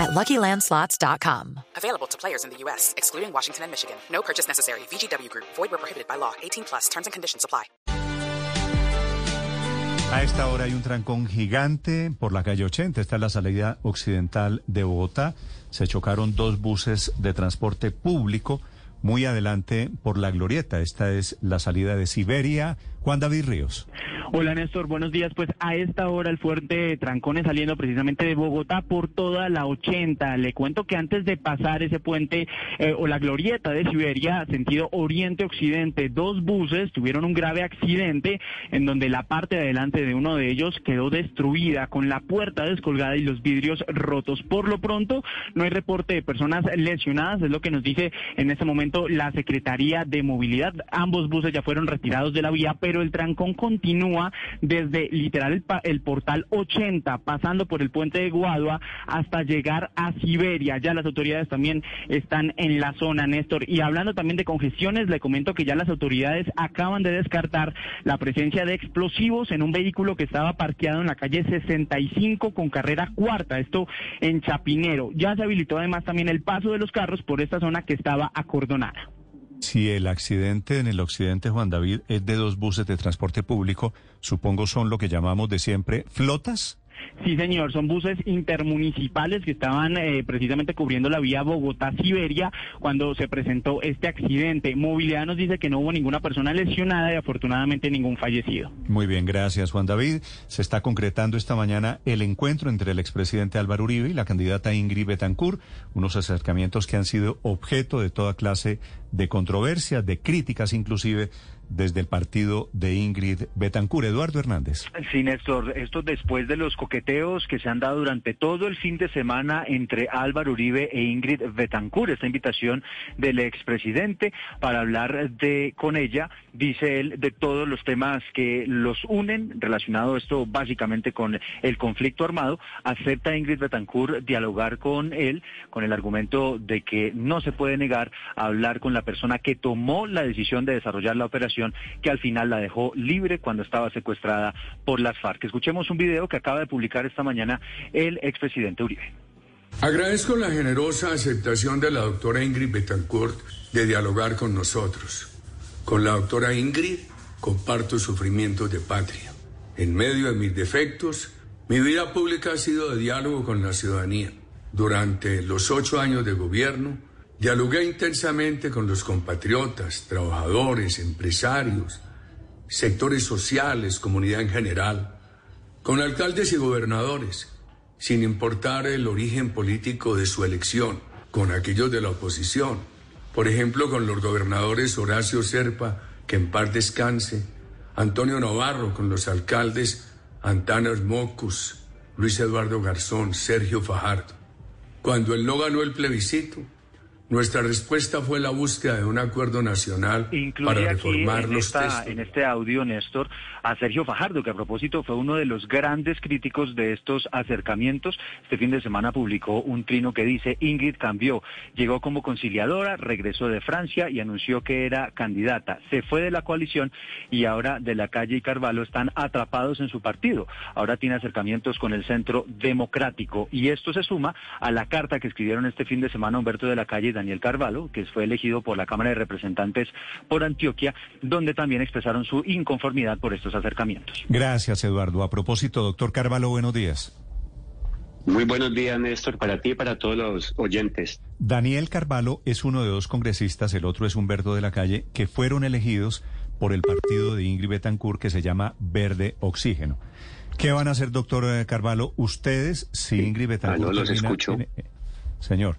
at LuckyLandSlots.com. Available to players in the U.S., excluding Washington and Michigan. No purchase necessary. VGW Group. Void where prohibited by law. 18 plus. Terms and conditions apply. A esta hora hay un trancón gigante por la calle 80. Esta es la salida occidental de Bogotá. Se chocaron dos buses de transporte público muy adelante por la Glorieta. Esta es la salida de Siberia. Juan David Ríos. Hola Néstor, buenos días. Pues a esta hora el fuerte Trancones saliendo precisamente de Bogotá por toda la 80. Le cuento que antes de pasar ese puente eh, o la glorieta de Siberia, sentido oriente-occidente, dos buses tuvieron un grave accidente en donde la parte de adelante de uno de ellos quedó destruida con la puerta descolgada y los vidrios rotos. Por lo pronto, no hay reporte de personas lesionadas, es lo que nos dice en este momento la Secretaría de Movilidad. Ambos buses ya fueron retirados de la vía, pero el trancón continúa desde literal el, portal 80, pasando por el puente de Guadua hasta llegar a Siberia. Ya las autoridades también están en la zona, Néstor. Y hablando también de congestiones, le comento que ya las autoridades acaban de descartar la presencia de explosivos en un vehículo que estaba parqueado en la calle 65 con carrera cuarta, esto en Chapinero. Ya se habilitó además también el paso de los carros por esta zona que estaba acordonada. Si el accidente en el occidente, Juan David, es de dos buses de transporte público, supongo son lo que llamamos de siempre flotas. Sí, señor, son buses intermunicipales que estaban eh, precisamente cubriendo la vía Bogotá-Siberia cuando se presentó este accidente. Movilidad nos dice que no hubo ninguna persona lesionada y afortunadamente ningún fallecido. Muy bien, gracias, Juan David. Se está concretando esta mañana el encuentro entre el expresidente Álvaro Uribe y la candidata Ingrid Betancourt, unos acercamientos que han sido objeto de toda clase de controversias, de críticas inclusive desde el partido de Ingrid Betancur. Eduardo Hernández. Sí, Néstor, esto después de los coqueteos que se han dado durante todo el fin de semana entre Álvaro Uribe e Ingrid Betancur, esta invitación del expresidente para hablar de con ella, dice él, de todos los temas que los unen, relacionado esto básicamente con el conflicto armado, acepta Ingrid Betancur dialogar con él con el argumento de que no se puede negar a hablar con la persona que tomó la decisión de desarrollar la operación que al final la dejó libre cuando estaba secuestrada por las FARC. Escuchemos un video que acaba de publicar esta mañana el expresidente Uribe. Agradezco la generosa aceptación de la doctora Ingrid Betancourt de dialogar con nosotros. Con la doctora Ingrid comparto sufrimientos de patria. En medio de mis defectos, mi vida pública ha sido de diálogo con la ciudadanía. Durante los ocho años de gobierno, Dialogué intensamente con los compatriotas, trabajadores, empresarios, sectores sociales, comunidad en general, con alcaldes y gobernadores, sin importar el origen político de su elección, con aquellos de la oposición, por ejemplo con los gobernadores Horacio Serpa, que en paz descanse, Antonio Navarro, con los alcaldes Antanas Mocus, Luis Eduardo Garzón, Sergio Fajardo. Cuando él no ganó el plebiscito, nuestra respuesta fue la búsqueda de un acuerdo nacional para reformar en los En este audio, Néstor, a Sergio Fajardo, que a propósito fue uno de los grandes críticos de estos acercamientos. Este fin de semana publicó un trino que dice, Ingrid cambió, llegó como conciliadora, regresó de Francia y anunció que era candidata. Se fue de la coalición y ahora de la calle y Carvalho están atrapados en su partido. Ahora tiene acercamientos con el centro democrático y esto se suma a la carta que escribieron este fin de semana Humberto de la Calle Daniel Carvalho, que fue elegido por la Cámara de Representantes por Antioquia, donde también expresaron su inconformidad por estos acercamientos. Gracias, Eduardo. A propósito, doctor Carvalho, buenos días. Muy buenos días, Néstor, para ti y para todos los oyentes. Daniel Carvalho es uno de dos congresistas, el otro es Humberto de la Calle, que fueron elegidos por el partido de Ingrid Betancourt que se llama Verde Oxígeno. ¿Qué van a hacer, doctor eh, Carvalho, ustedes si Ingrid ah, Betancourt... no los escucho. Eh, señor,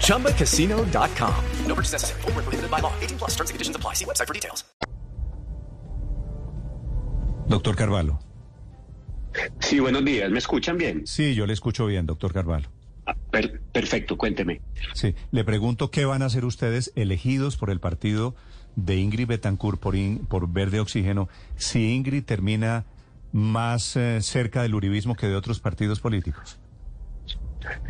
ChumbaCasino.com. No purchase necessary. Full prohibited by law. 18 plus terms and conditions apply. See website for details. Doctor Carvalho. Sí, buenos días. ¿Me escuchan bien? Sí, yo le escucho bien, doctor Carvalho. Ah, per- perfecto, cuénteme. Sí, le pregunto qué van a hacer ustedes elegidos por el partido de Ingrid Betancourt por, In- por Verde Oxígeno si Ingrid termina más eh, cerca del uribismo que de otros partidos políticos.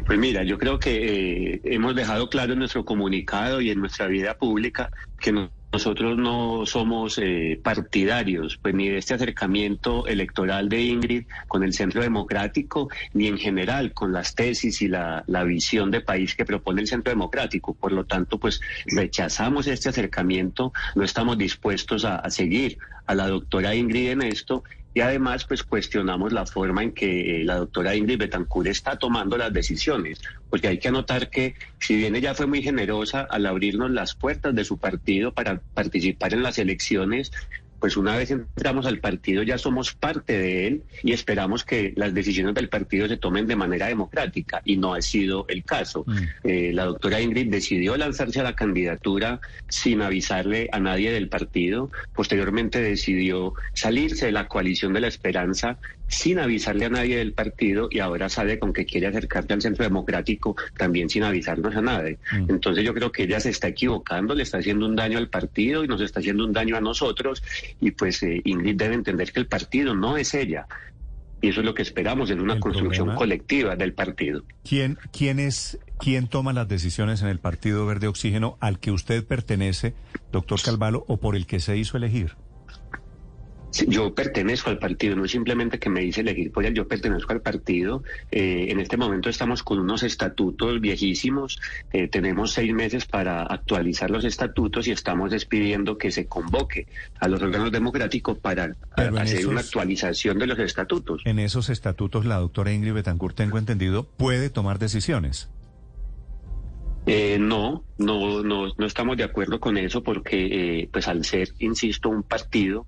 Pues mira, yo creo que eh, hemos dejado claro en nuestro comunicado y en nuestra vida pública que no- nosotros no somos eh, partidarios, pues ni de este acercamiento electoral de Ingrid con el Centro Democrático, ni en general con las tesis y la, la visión de país que propone el Centro Democrático. Por lo tanto, pues rechazamos este acercamiento, no estamos dispuestos a, a seguir a la doctora Ingrid en esto y además pues cuestionamos la forma en que eh, la doctora Ingrid Betancourt está tomando las decisiones, porque hay que anotar que si bien ella fue muy generosa al abrirnos las puertas de su partido para participar en las elecciones, pues una vez entramos al partido ya somos parte de él y esperamos que las decisiones del partido se tomen de manera democrática y no ha sido el caso. Eh, la doctora Ingrid decidió lanzarse a la candidatura sin avisarle a nadie del partido, posteriormente decidió salirse de la coalición de la esperanza sin avisarle a nadie del partido y ahora sale con que quiere acercarse al centro democrático también sin avisarnos a nadie. Entonces yo creo que ella se está equivocando, le está haciendo un daño al partido y nos está haciendo un daño a nosotros y pues eh, Ingrid debe entender que el partido no es ella. Y eso es lo que esperamos, es una El construcción problema- colectiva del partido. ¿Quién, quién es, quién toma las decisiones en el Partido Verde Oxígeno al que usted pertenece, doctor Carvalho, o por el que se hizo elegir? Yo pertenezco al partido, no simplemente que me dice elegir él, yo pertenezco al partido. Eh, en este momento estamos con unos estatutos viejísimos, eh, tenemos seis meses para actualizar los estatutos y estamos despidiendo que se convoque a los órganos democráticos para hacer una actualización de los estatutos. En esos estatutos, la doctora Ingrid Betancourt, tengo entendido, puede tomar decisiones. Eh, no, no, no, no estamos de acuerdo con eso porque, eh, pues al ser, insisto, un partido,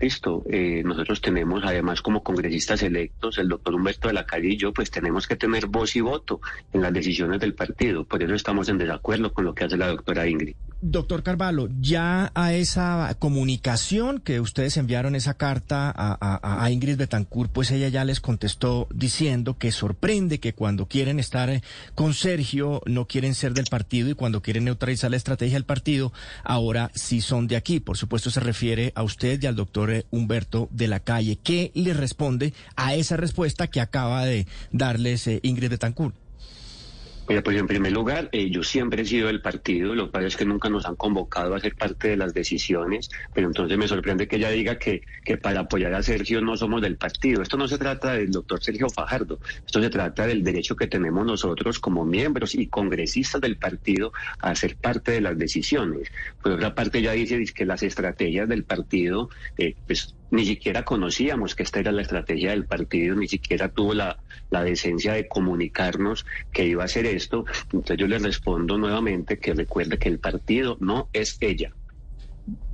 listo, eh, nosotros tenemos además como congresistas electos, el doctor Humberto de la Calle y yo, pues tenemos que tener voz y voto en las decisiones del partido. Por eso estamos en desacuerdo con lo que hace la doctora Ingrid. Doctor Carvalho, ya a esa comunicación que ustedes enviaron esa carta a, a- Ingrid Betancourt, pues ella ya les contestó diciendo que sorprende que cuando quieren estar eh, con Sergio no quieren ser del partido y cuando quieren neutralizar la estrategia del partido, ahora sí son de aquí. Por supuesto se refiere a usted y al doctor eh, Humberto de la Calle. ¿Qué le responde a esa respuesta que acaba de darles eh, Ingrid Betancourt? Mira, pues en primer lugar, eh, yo siempre he sido del partido, lo que es que nunca nos han convocado a ser parte de las decisiones, pero entonces me sorprende que ella diga que, que para apoyar a Sergio no somos del partido. Esto no se trata del doctor Sergio Fajardo, esto se trata del derecho que tenemos nosotros como miembros y congresistas del partido a ser parte de las decisiones. Por otra parte, ella dice que las estrategias del partido, eh, pues ni siquiera conocíamos que esta era la estrategia del partido, ni siquiera tuvo la, la decencia de comunicarnos que iba a hacer esto. Entonces yo le respondo nuevamente que recuerde que el partido no es ella.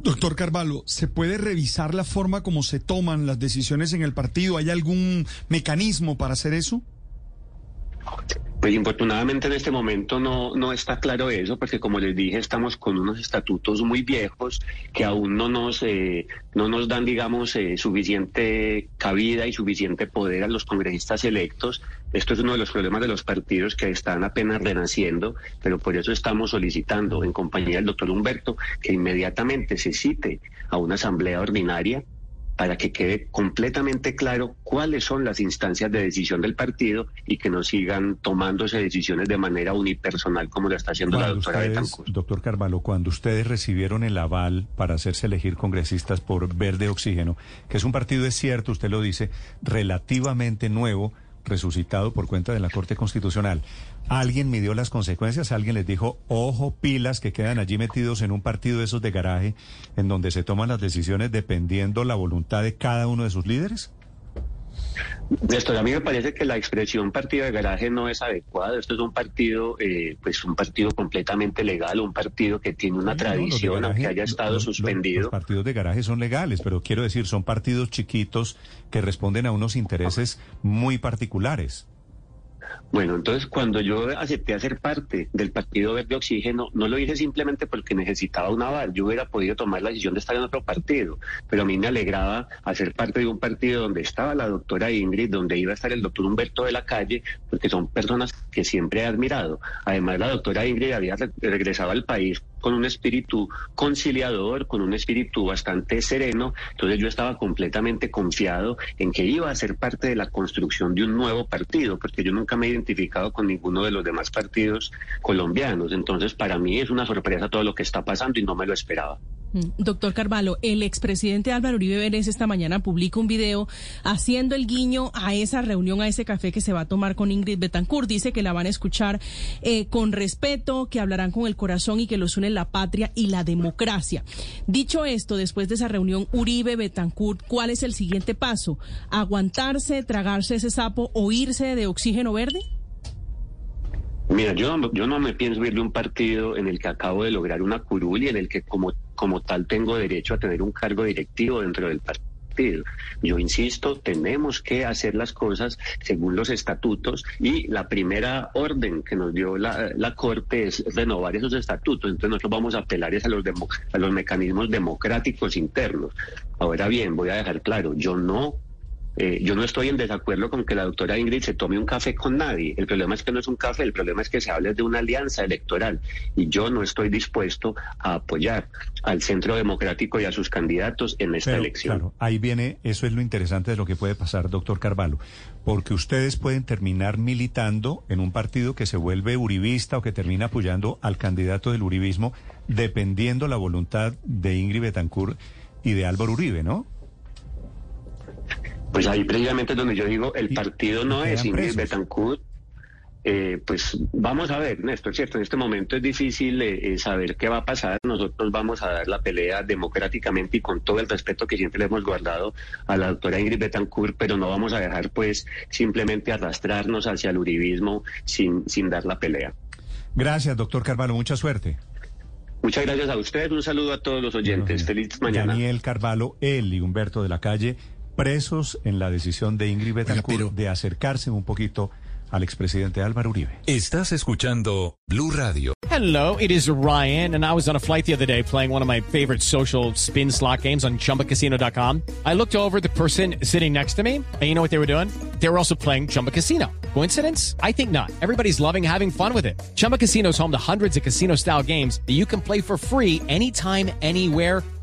Doctor Carvalho, ¿se puede revisar la forma como se toman las decisiones en el partido? ¿Hay algún mecanismo para hacer eso? Pues infortunadamente en este momento no, no está claro eso, porque como les dije, estamos con unos estatutos muy viejos que aún no nos, eh, no nos dan, digamos, eh, suficiente cabida y suficiente poder a los congresistas electos. Esto es uno de los problemas de los partidos que están apenas renaciendo, pero por eso estamos solicitando, en compañía del doctor Humberto, que inmediatamente se cite a una asamblea ordinaria para que quede completamente claro cuáles son las instancias de decisión del partido y que no sigan tomándose decisiones de manera unipersonal como lo está haciendo la doctora ustedes, Betancourt. doctor Carvalho, cuando ustedes recibieron el aval para hacerse elegir congresistas por Verde Oxígeno, que es un partido, es cierto, usted lo dice, relativamente nuevo, resucitado por cuenta de la Corte Constitucional, ¿alguien midió las consecuencias? ¿Alguien les dijo, ojo, pilas, que quedan allí metidos en un partido de esos de garaje, en donde se toman las decisiones dependiendo la voluntad de cada uno de sus líderes? Néstor, a mí me parece que la expresión partido de garaje no es adecuada. Esto es un partido, eh, pues un partido completamente legal, un partido que tiene una tradición, aunque haya estado suspendido. Los, partidos de garaje son legales, pero quiero decir, son partidos chiquitos que responden a unos intereses muy particulares. Bueno, entonces cuando yo acepté hacer parte del Partido Verde Oxígeno, no lo hice simplemente porque necesitaba un aval. Yo hubiera podido tomar la decisión de estar en otro partido, pero a mí me alegraba hacer parte de un partido donde estaba la doctora Ingrid, donde iba a estar el doctor Humberto de la Calle, porque son personas que siempre he admirado. Además, la doctora Ingrid había regresado al país con un espíritu conciliador, con un espíritu bastante sereno. Entonces yo estaba completamente confiado en que iba a ser parte de la construcción de un nuevo partido, porque yo nunca me he identificado con ninguno de los demás partidos colombianos. Entonces para mí es una sorpresa todo lo que está pasando y no me lo esperaba. Mm. Doctor Carvalho, el expresidente Álvaro Uribe Vélez esta mañana publica un video haciendo el guiño a esa reunión, a ese café que se va a tomar con Ingrid Betancourt. Dice que la van a escuchar eh, con respeto, que hablarán con el corazón y que los une la patria y la democracia. Dicho esto, después de esa reunión Uribe Betancourt, ¿cuál es el siguiente paso? ¿Aguantarse, tragarse ese sapo o irse de oxígeno verde? Mira, yo, yo no me pienso ir de un partido en el que acabo de lograr una curul y en el que como, como tal tengo derecho a tener un cargo directivo dentro del partido. Yo insisto, tenemos que hacer las cosas según los estatutos y la primera orden que nos dio la, la Corte es renovar esos estatutos. Entonces nosotros vamos a apelar a los, a los mecanismos democráticos internos. Ahora bien, voy a dejar claro, yo no eh, yo no estoy en desacuerdo con que la doctora Ingrid se tome un café con nadie. El problema es que no es un café, el problema es que se hable de una alianza electoral. Y yo no estoy dispuesto a apoyar al Centro Democrático y a sus candidatos en esta elección. Claro, ahí viene, eso es lo interesante de lo que puede pasar, doctor Carvalho, porque ustedes pueden terminar militando en un partido que se vuelve uribista o que termina apoyando al candidato del uribismo, dependiendo la voluntad de Ingrid Betancourt y de Álvaro Uribe, ¿no? Pues ahí precisamente es donde yo digo, el partido no es Ingrid Betancourt. Eh, pues vamos a ver, Néstor, cierto, en este momento es difícil eh, eh, saber qué va a pasar. Nosotros vamos a dar la pelea democráticamente y con todo el respeto que siempre le hemos guardado a la doctora Ingrid Betancourt, pero no vamos a dejar pues simplemente arrastrarnos hacia el uribismo sin, sin dar la pelea. Gracias, doctor Carvalho, mucha suerte. Muchas gracias a ustedes, un saludo a todos los oyentes. Feliz mañana. Daniel Carvalho, él y Humberto de la Calle presos en la decisión de Ingrid Betancourt de acercarse un poquito al expresidente Álvaro Uribe. Estás escuchando Blue Radio. Hello, it is Ryan, and I was on a flight the other day playing one of my favorite social spin slot games on chumbacasino.com. I looked over the person sitting next to me, and you know what they were doing? They were also playing Chumba Casino. Coincidence? I think not. Everybody's loving having fun with it. Chumba Casino is home to hundreds of casino style games that you can play for free anytime, anywhere,